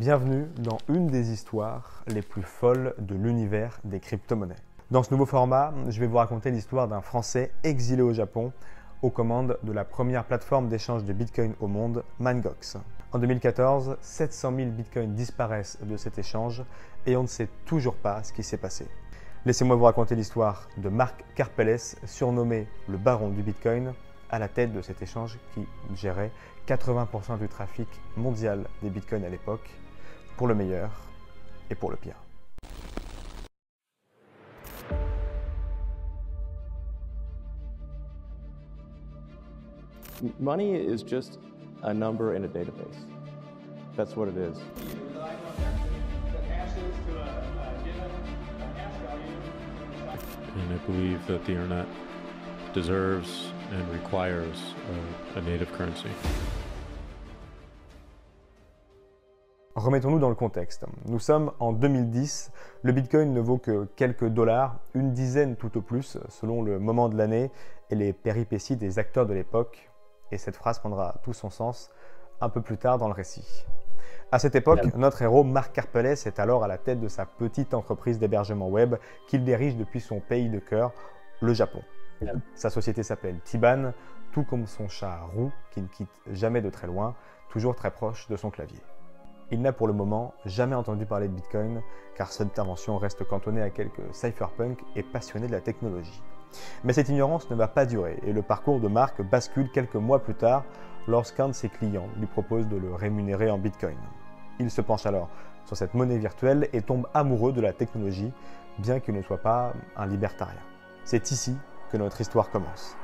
Bienvenue dans une des histoires les plus folles de l'univers des crypto-monnaies. Dans ce nouveau format, je vais vous raconter l'histoire d'un Français exilé au Japon aux commandes de la première plateforme d'échange de Bitcoin au monde, Mangox. En 2014, 700 000 Bitcoins disparaissent de cet échange et on ne sait toujours pas ce qui s'est passé. Laissez-moi vous raconter l'histoire de Marc Karpeles, surnommé le baron du Bitcoin, à la tête de cet échange qui gérait 80% du trafic mondial des bitcoins à l'époque, pour le meilleur et pour le pire. Money is just a number in a database. That's what it is. And I believe that the internet deserves and requires a, a native currency. Remettons-nous dans le contexte. Nous sommes en 2010, le Bitcoin ne vaut que quelques dollars, une dizaine tout au plus, selon le moment de l'année et les péripéties des acteurs de l'époque. Et cette phrase prendra tout son sens un peu plus tard dans le récit. À cette époque, notre héros Marc Carpeles est alors à la tête de sa petite entreprise d'hébergement web qu'il dirige depuis son pays de cœur, le Japon. Sa société s'appelle Tiban, tout comme son chat Roux, qui ne quitte jamais de très loin, toujours très proche de son clavier. Il n'a pour le moment jamais entendu parler de Bitcoin, car cette intervention reste cantonnée à quelques cypherpunks et passionnés de la technologie. Mais cette ignorance ne va pas durer, et le parcours de Marc bascule quelques mois plus tard lorsqu'un de ses clients lui propose de le rémunérer en Bitcoin. Il se penche alors sur cette monnaie virtuelle et tombe amoureux de la technologie, bien qu'il ne soit pas un libertarien. C'est ici que notre histoire commence.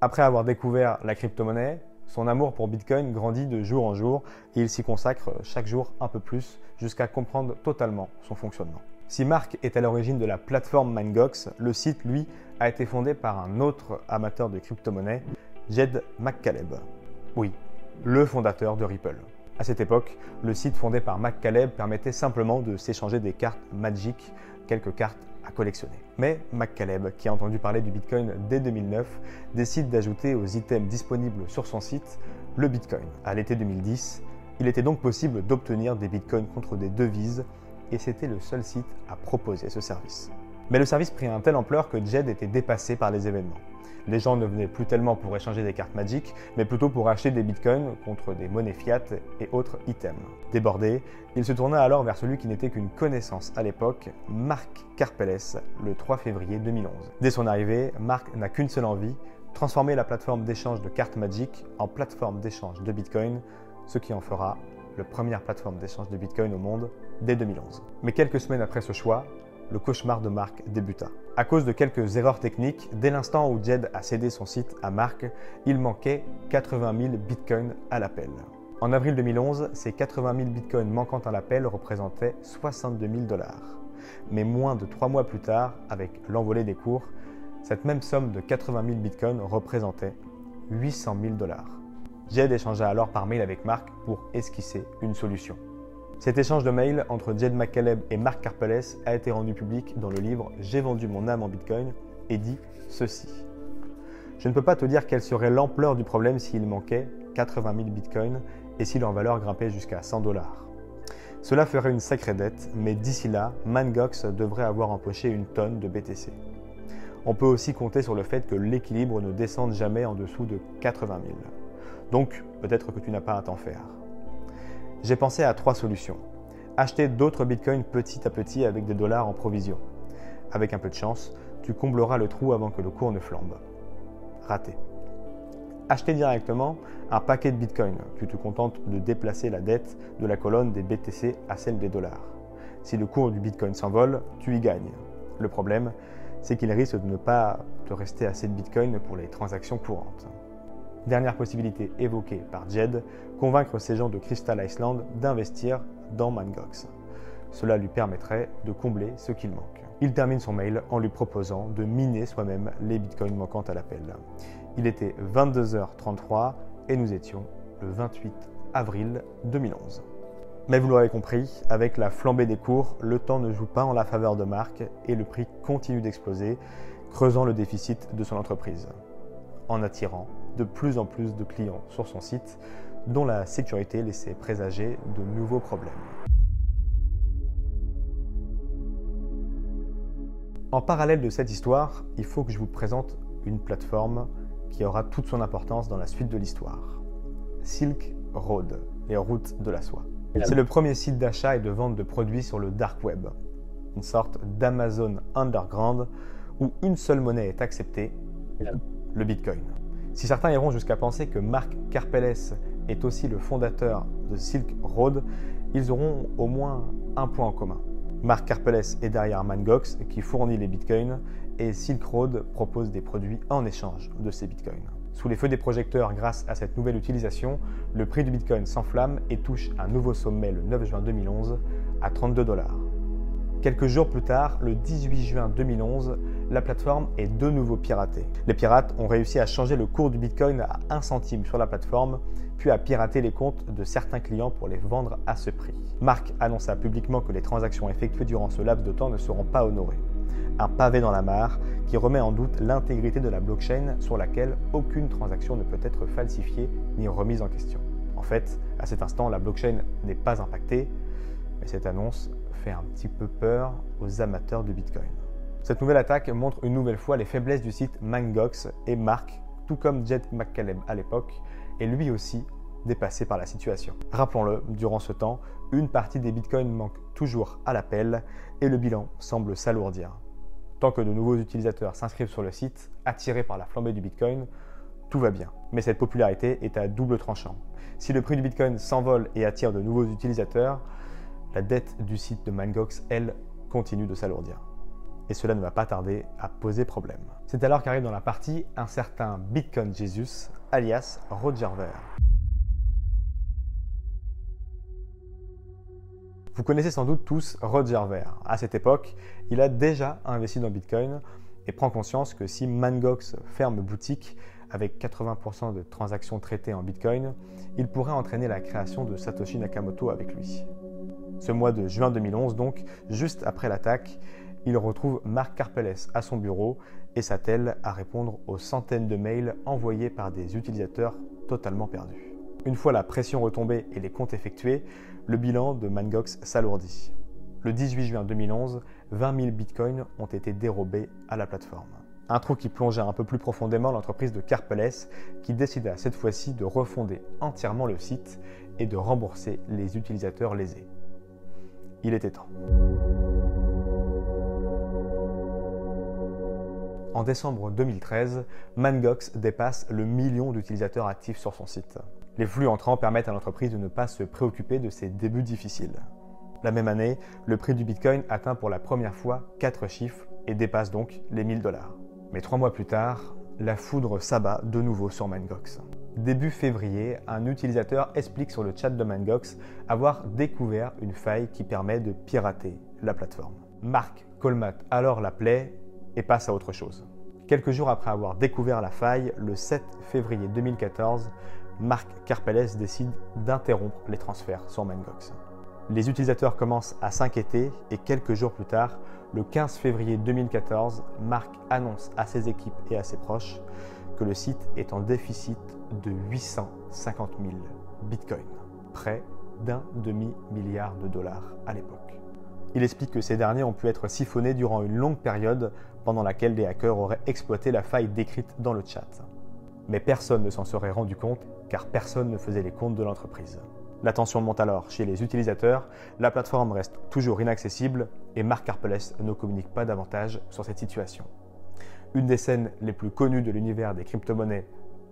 Après avoir découvert la crypto-monnaie, son amour pour Bitcoin grandit de jour en jour et il s'y consacre chaque jour un peu plus jusqu'à comprendre totalement son fonctionnement. Si Mark est à l'origine de la plateforme MindGox, le site, lui, a été fondé par un autre amateur de crypto-monnaie, Jed McCaleb. Oui, le fondateur de Ripple. À cette époque, le site fondé par McCaleb permettait simplement de s'échanger des cartes Magic, quelques cartes à collectionner. Mais McCaleb, qui a entendu parler du Bitcoin dès 2009, décide d'ajouter aux items disponibles sur son site le Bitcoin. À l'été 2010, il était donc possible d'obtenir des Bitcoins contre des devises et c'était le seul site à proposer ce service. Mais le service prit un telle ampleur que Jed était dépassé par les événements. Les gens ne venaient plus tellement pour échanger des cartes Magic, mais plutôt pour acheter des bitcoins contre des monnaies fiat et autres items. Débordé, il se tourna alors vers celui qui n'était qu'une connaissance à l'époque, Marc Carpeles, le 3 février 2011. Dès son arrivée, Marc n'a qu'une seule envie, transformer la plateforme d'échange de cartes Magic en plateforme d'échange de bitcoin, ce qui en fera la première plateforme d'échange de bitcoin au monde dès 2011. Mais quelques semaines après ce choix, le cauchemar de Marc débuta. À cause de quelques erreurs techniques, dès l'instant où Jed a cédé son site à Marc, il manquait 80 000 bitcoins à l'appel. En avril 2011, ces 80 000 bitcoins manquant à l'appel représentaient 62 000 dollars. Mais moins de trois mois plus tard, avec l'envolée des cours, cette même somme de 80 000 bitcoins représentait 800 000 dollars. Jed échangea alors par mail avec Marc pour esquisser une solution. Cet échange de mails entre Jed McCaleb et Marc Carpeles a été rendu public dans le livre J'ai vendu mon âme en Bitcoin et dit ceci. Je ne peux pas te dire quelle serait l'ampleur du problème s'il manquait 80 000 bitcoins et si leur valeur grimpait jusqu'à 100 dollars. Cela ferait une sacrée dette, mais d'ici là, Mangox devrait avoir empoché une tonne de BTC. On peut aussi compter sur le fait que l'équilibre ne descende jamais en dessous de 80 000. Donc, peut-être que tu n'as pas à t'en faire. J'ai pensé à trois solutions. Acheter d'autres bitcoins petit à petit avec des dollars en provision. Avec un peu de chance, tu combleras le trou avant que le cours ne flambe. Raté. Acheter directement un paquet de bitcoins. Tu te contentes de déplacer la dette de la colonne des BTC à celle des dollars. Si le cours du bitcoin s'envole, tu y gagnes. Le problème, c'est qu'il risque de ne pas te rester assez de bitcoin pour les transactions courantes. Dernière possibilité évoquée par Jed, convaincre ces gens de Crystal Island d'investir dans Mangox. Cela lui permettrait de combler ce qu'il manque. Il termine son mail en lui proposant de miner soi-même les bitcoins manquants à l'appel. Il était 22h33 et nous étions le 28 avril 2011. Mais vous l'aurez compris, avec la flambée des cours, le temps ne joue pas en la faveur de Marc et le prix continue d'exploser, creusant le déficit de son entreprise. En attirant de plus en plus de clients sur son site, dont la sécurité laissait présager de nouveaux problèmes. En parallèle de cette histoire, il faut que je vous présente une plateforme qui aura toute son importance dans la suite de l'histoire. Silk Road, les routes de la soie. C'est le premier site d'achat et de vente de produits sur le dark web, une sorte d'Amazon underground où une seule monnaie est acceptée, le Bitcoin. Si certains iront jusqu'à penser que Marc Karpeles est aussi le fondateur de Silk Road, ils auront au moins un point en commun. Marc Karpeles est derrière Mangox qui fournit les bitcoins et Silk Road propose des produits en échange de ces bitcoins. Sous les feux des projecteurs, grâce à cette nouvelle utilisation, le prix du bitcoin s'enflamme et touche un nouveau sommet le 9 juin 2011 à 32 dollars. Quelques jours plus tard, le 18 juin 2011, la plateforme est de nouveau piratée. Les pirates ont réussi à changer le cours du bitcoin à 1 centime sur la plateforme puis à pirater les comptes de certains clients pour les vendre à ce prix. Marc annonça publiquement que les transactions effectuées durant ce laps de temps ne seront pas honorées. Un pavé dans la mare qui remet en doute l'intégrité de la blockchain sur laquelle aucune transaction ne peut être falsifiée ni remise en question. En fait, à cet instant, la blockchain n'est pas impactée, mais cette annonce fait un petit peu peur aux amateurs de Bitcoin. Cette nouvelle attaque montre une nouvelle fois les faiblesses du site Mangox et Marc, tout comme Jet McCallum à l'époque, est lui aussi dépassé par la situation. Rappelons-le, durant ce temps, une partie des bitcoins manque toujours à l'appel et le bilan semble s'alourdir. Tant que de nouveaux utilisateurs s'inscrivent sur le site, attirés par la flambée du bitcoin, tout va bien. Mais cette popularité est à double tranchant. Si le prix du bitcoin s'envole et attire de nouveaux utilisateurs, la dette du site de Mangox, elle, continue de s'alourdir. Et cela ne va pas tarder à poser problème. C'est alors qu'arrive dans la partie un certain Bitcoin Jesus, alias Roger Ver. Vous connaissez sans doute tous Roger Ver. À cette époque, il a déjà investi dans Bitcoin et prend conscience que si Mangox ferme boutique avec 80% de transactions traitées en Bitcoin, il pourrait entraîner la création de Satoshi Nakamoto avec lui. Ce mois de juin 2011, donc, juste après l'attaque, il retrouve Marc Karpeles à son bureau et s'attelle à répondre aux centaines de mails envoyés par des utilisateurs totalement perdus. Une fois la pression retombée et les comptes effectués, le bilan de Mangox s'alourdit. Le 18 juin 2011, 20 000 bitcoins ont été dérobés à la plateforme. Un trou qui plongeait un peu plus profondément l'entreprise de Karpeles, qui décida cette fois-ci de refonder entièrement le site et de rembourser les utilisateurs lésés. Il était temps. En décembre 2013, Mangox dépasse le million d'utilisateurs actifs sur son site. Les flux entrants permettent à l'entreprise de ne pas se préoccuper de ses débuts difficiles. La même année, le prix du Bitcoin atteint pour la première fois 4 chiffres et dépasse donc les 1000 dollars. Mais trois mois plus tard, la foudre s'abat de nouveau sur Mangox. Début février, un utilisateur explique sur le chat de Mangox avoir découvert une faille qui permet de pirater la plateforme. Marc Colmat alors l'appelait et passe à autre chose. Quelques jours après avoir découvert la faille, le 7 février 2014, Marc Karpeles décide d'interrompre les transferts sur Mangox. Les utilisateurs commencent à s'inquiéter et quelques jours plus tard, le 15 février 2014, Marc annonce à ses équipes et à ses proches que le site est en déficit de 850 000 bitcoins, près d'un demi-milliard de dollars à l'époque. Il explique que ces derniers ont pu être siphonnés durant une longue période pendant laquelle des hackers auraient exploité la faille décrite dans le chat. Mais personne ne s'en serait rendu compte car personne ne faisait les comptes de l'entreprise. La tension monte alors chez les utilisateurs, la plateforme reste toujours inaccessible et Marc Karpeles ne communique pas davantage sur cette situation. Une des scènes les plus connues de l'univers des crypto-monnaies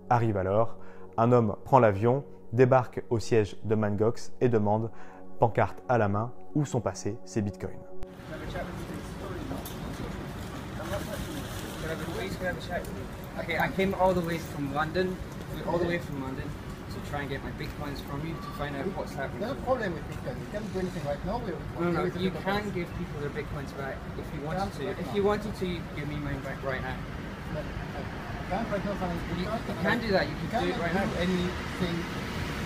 arrive alors. Un homme prend l'avion, débarque au siège de Mangox et demande, pancarte à la main, où sont passés ses bitcoins. Okay, I came all the way from London, all the way from London to try and get my bitcoins from you to find out what's happening. No problem with Bitcoin. We can't do anything right now. No, no, you to the can boss. give people their bitcoins back if you wanted to. Yeah, If you wanted to, you give me mine back right now. But I can't right now find You, Bitcoin. you can do that. You You can do cannot it right do now. anything.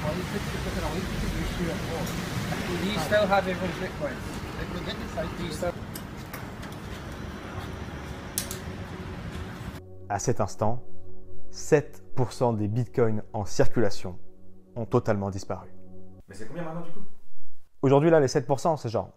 Well, it's 60% away because you issue at all. Do you still have everyone's? À cet instant, 7% des bitcoins en circulation ont totalement disparu. Mais c'est combien maintenant du coup? Aujourd'hui, là, les 7%, c'est genre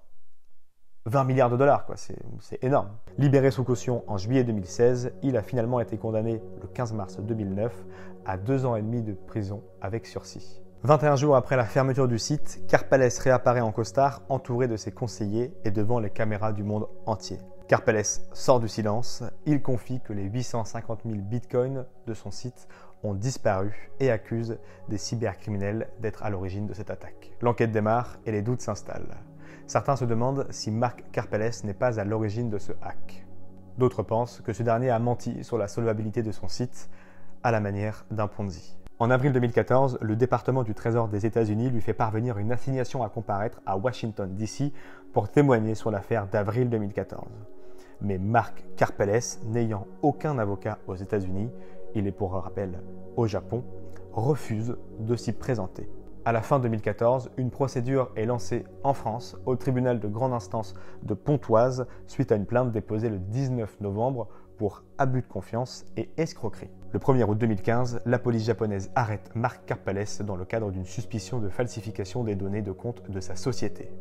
20 milliards de dollars, quoi. C'est c'est énorme. Libéré sous caution en juillet 2016, il a finalement été condamné le 15 mars 2009 à deux ans et demi de prison avec sursis. 21 jours après la fermeture du site, Carpales réapparaît en costard entouré de ses conseillers et devant les caméras du monde entier. Carpales sort du silence, il confie que les 850 000 bitcoins de son site ont disparu et accuse des cybercriminels d'être à l'origine de cette attaque. L'enquête démarre et les doutes s'installent. Certains se demandent si Marc Carpelles n'est pas à l'origine de ce hack. D'autres pensent que ce dernier a menti sur la solvabilité de son site à la manière d'un Ponzi. En avril 2014, le département du Trésor des États-Unis lui fait parvenir une assignation à comparaître à Washington, D.C. pour témoigner sur l'affaire d'avril 2014. Mais Marc Carpelles, n'ayant aucun avocat aux États-Unis, il est pour rappel au Japon, refuse de s'y présenter. À la fin 2014, une procédure est lancée en France au tribunal de grande instance de Pontoise suite à une plainte déposée le 19 novembre pour abus de confiance et escroquerie. Le 1er août 2015, la police japonaise arrête Marc Carpales dans le cadre d'une suspicion de falsification des données de compte de sa société.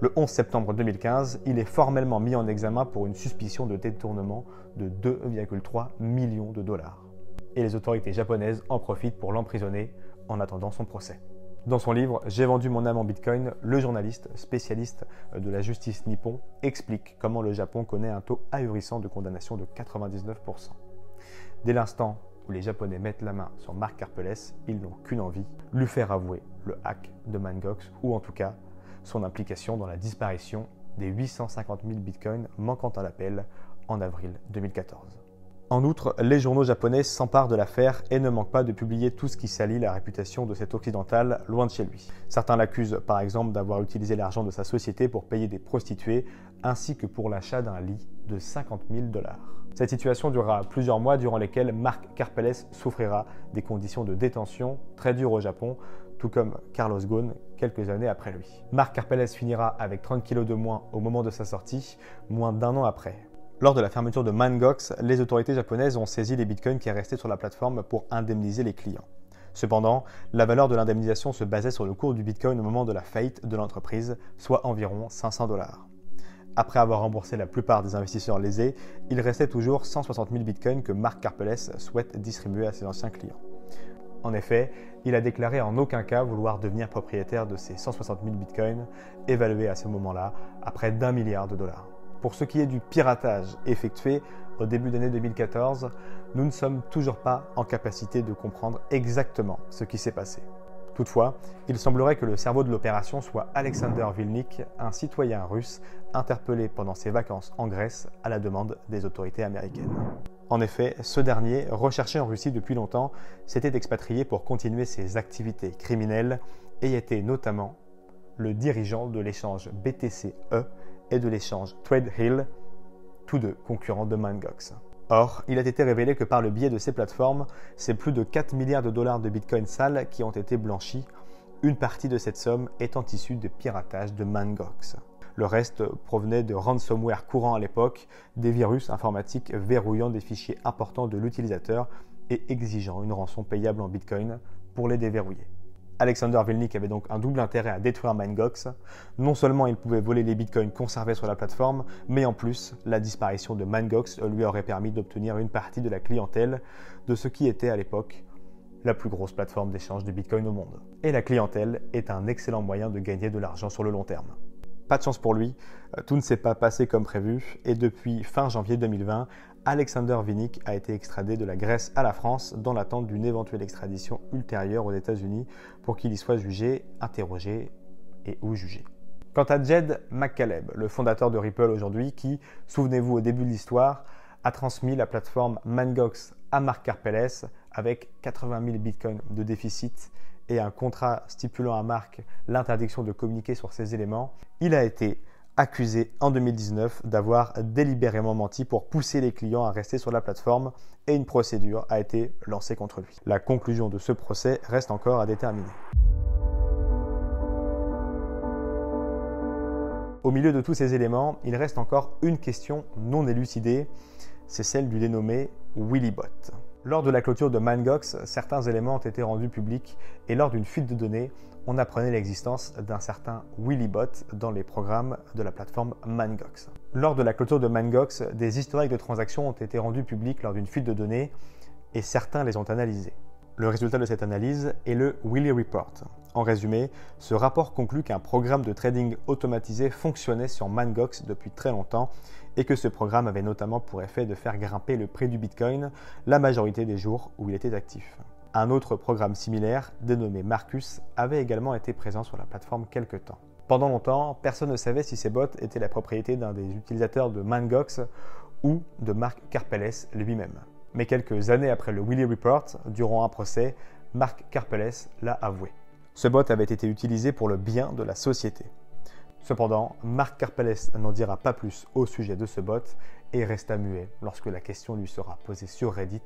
Le 11 septembre 2015, il est formellement mis en examen pour une suspicion de détournement de 2,3 millions de dollars. Et les autorités japonaises en profitent pour l'emprisonner en attendant son procès. Dans son livre J'ai vendu mon âme en Bitcoin, le journaliste spécialiste de la justice nippon explique comment le Japon connaît un taux ahurissant de condamnation de 99%. Dès l'instant où les Japonais mettent la main sur Marc Carpelles, ils n'ont qu'une envie, lui faire avouer le hack de Mangox ou en tout cas son implication dans la disparition des 850 000 bitcoins manquant à l'appel en avril 2014. En outre, les journaux japonais s'emparent de l'affaire et ne manquent pas de publier tout ce qui salit la réputation de cet occidental loin de chez lui. Certains l'accusent par exemple d'avoir utilisé l'argent de sa société pour payer des prostituées ainsi que pour l'achat d'un lit de 50 000 dollars. Cette situation durera plusieurs mois durant lesquels Marc Carpelles souffrira des conditions de détention très dures au Japon, tout comme Carlos Ghosn quelques années après lui. Marc Carpelles finira avec 30 kilos de moins au moment de sa sortie, moins d'un an après. Lors de la fermeture de Mangox, les autorités japonaises ont saisi les bitcoins qui restaient sur la plateforme pour indemniser les clients. Cependant, la valeur de l'indemnisation se basait sur le cours du bitcoin au moment de la faillite de l'entreprise, soit environ 500 dollars. Après avoir remboursé la plupart des investisseurs lésés, il restait toujours 160 000 bitcoins que Marc Carpelles souhaite distribuer à ses anciens clients. En effet, il a déclaré en aucun cas vouloir devenir propriétaire de ces 160 000 bitcoins, évalués à ce moment-là à près d'un milliard de dollars. Pour ce qui est du piratage effectué au début d'année 2014, nous ne sommes toujours pas en capacité de comprendre exactement ce qui s'est passé. Toutefois, il semblerait que le cerveau de l'opération soit Alexander Vilnik, un citoyen russe interpellé pendant ses vacances en Grèce à la demande des autorités américaines. En effet, ce dernier, recherché en Russie depuis longtemps, s'était expatrié pour continuer ses activités criminelles et était notamment le dirigeant de l'échange BTC-E et de l'échange TradeHill, tous deux concurrents de Mangox. Or, il a été révélé que par le biais de ces plateformes, c'est plus de 4 milliards de dollars de bitcoin sales qui ont été blanchis, une partie de cette somme étant issue de piratage de Mangox. Le reste provenait de ransomware courant à l'époque, des virus informatiques verrouillant des fichiers importants de l'utilisateur et exigeant une rançon payable en bitcoin pour les déverrouiller. Alexander Vilnik avait donc un double intérêt à détruire Mangox. Non seulement il pouvait voler les bitcoins conservés sur la plateforme, mais en plus, la disparition de Mangox lui aurait permis d'obtenir une partie de la clientèle de ce qui était à l'époque la plus grosse plateforme d'échange de bitcoin au monde. Et la clientèle est un excellent moyen de gagner de l'argent sur le long terme. Pas de chance pour lui, tout ne s'est pas passé comme prévu, et depuis fin janvier 2020, Alexander Vinnik a été extradé de la Grèce à la France dans l'attente d'une éventuelle extradition ultérieure aux États-Unis pour qu'il y soit jugé, interrogé et ou jugé. Quant à Jed McCaleb, le fondateur de Ripple aujourd'hui, qui, souvenez-vous au début de l'histoire, a transmis la plateforme Mangox à Marc Carpelles avec 80 000 bitcoins de déficit et un contrat stipulant à Marc l'interdiction de communiquer sur ces éléments, il a été accusé en 2019 d'avoir délibérément menti pour pousser les clients à rester sur la plateforme et une procédure a été lancée contre lui. La conclusion de ce procès reste encore à déterminer. Au milieu de tous ces éléments, il reste encore une question non élucidée, c'est celle du dénommé Willybot. Lors de la clôture de Mangox, certains éléments ont été rendus publics et lors d'une fuite de données, on apprenait l'existence d'un certain Willybot dans les programmes de la plateforme Mangox. Lors de la clôture de Mangox, des historiques de transactions ont été rendus publics lors d'une fuite de données et certains les ont analysés. Le résultat de cette analyse est le Willy Report. En résumé, ce rapport conclut qu'un programme de trading automatisé fonctionnait sur Mangox depuis très longtemps et que ce programme avait notamment pour effet de faire grimper le prix du Bitcoin la majorité des jours où il était actif. Un autre programme similaire, dénommé Marcus, avait également été présent sur la plateforme quelque temps. Pendant longtemps, personne ne savait si ces bots étaient la propriété d'un des utilisateurs de Mangox ou de Mark Karpeles lui-même. Mais quelques années après le Willy Report, durant un procès, Mark Karpeles l'a avoué. Ce bot avait été utilisé pour le bien de la société. Cependant, Marc Karpeles n'en dira pas plus au sujet de ce bot et resta muet lorsque la question lui sera posée sur Reddit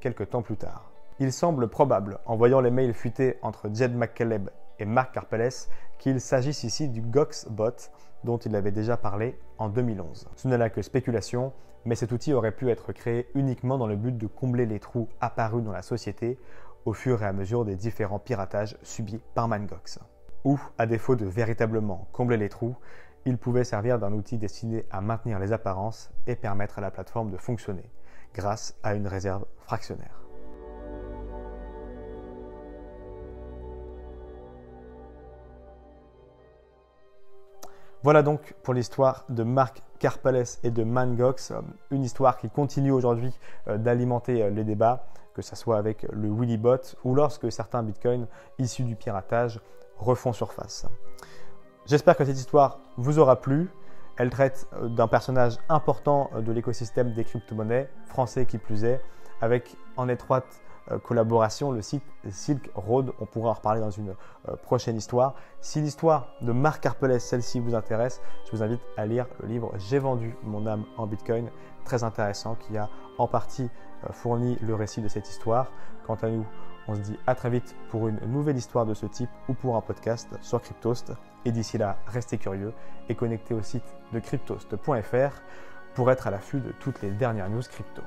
quelques temps plus tard. Il semble probable, en voyant les mails fuités entre Jed McCaleb et Marc Karpeles, qu'il s'agisse ici du Gox bot dont il avait déjà parlé en 2011. Ce n'est là que spéculation, mais cet outil aurait pu être créé uniquement dans le but de combler les trous apparus dans la société au fur et à mesure des différents piratages subis par Mangox ou, à défaut de véritablement combler les trous, il pouvait servir d'un outil destiné à maintenir les apparences et permettre à la plateforme de fonctionner, grâce à une réserve fractionnaire. Voilà donc pour l'histoire de Marc Karpeles et de Mangox, une histoire qui continue aujourd'hui euh, d'alimenter euh, les débats, que ce soit avec le Willybot ou lorsque certains bitcoins issus du piratage refont surface. J'espère que cette histoire vous aura plu. Elle traite euh, d'un personnage important euh, de l'écosystème des crypto-monnaies, français qui plus est, avec en étroite euh, collaboration le site Silk Road. On pourra en reparler dans une prochaine histoire. Si l'histoire de Marc Harpelès, celle-ci vous intéresse, je vous invite à lire le livre J'ai vendu mon âme en Bitcoin, très intéressant, qui a en partie fourni le récit de cette histoire. Quant à nous, on se dit à très vite pour une nouvelle histoire de ce type ou pour un podcast sur Cryptost. Et d'ici là, restez curieux et connectez au site de cryptost.fr pour être à l'affût de toutes les dernières news crypto.